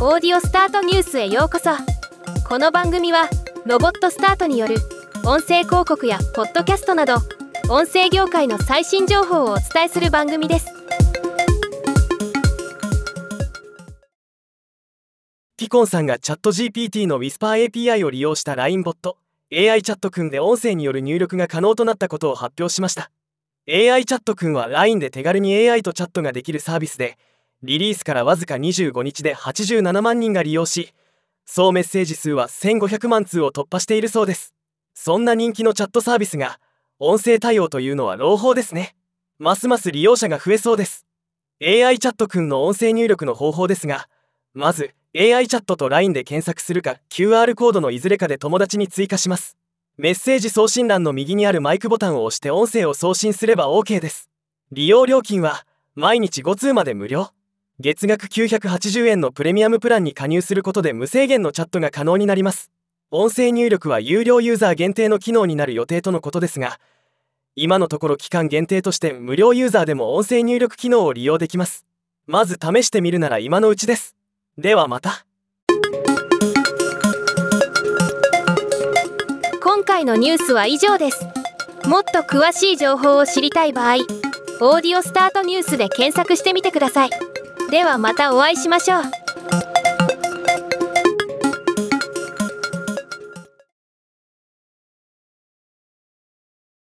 オーディオスタートニュースへようこそ。この番組はロボットスタートによる音声広告やポッドキャストなど音声業界の最新情報をお伝えする番組です。ピコンさんがチャット GPT の Whisper API を利用した LINE ボット。AI チャットくんで音声による入力が可能となったことを発表しました。AI チャットくんは LINE で手軽に AI とチャットができるサービスでリリースからわずか25日で87万人が利用し総メッセージ数は1500万通を突破しているそうです。そんな人気のチャットサービスが音声対応というのは朗報ですね。ますます利用者が増えそうです。AI チャットくんの音声入力の方法ですがまず AI チャットと LINE で検索するか QR コードのいずれかで友達に追加します。メッセージ送信欄の右にあるマイクボタンを押して音声を送信すれば OK です。利用料金は毎日5通まで無料。月額980円のプレミアムプランに加入することで無制限のチャットが可能になります。音声入力は有料ユーザー限定の機能になる予定とのことですが今のところ期間限定として無料ユーザーでも音声入力機能を利用できます。まず試してみるなら今のうちです。ではまた。今回のニュースは以上です。もっと詳しい情報を知りたい場合「オーディオスタートニュース」で検索してみてください。ではまたお会いしましょう。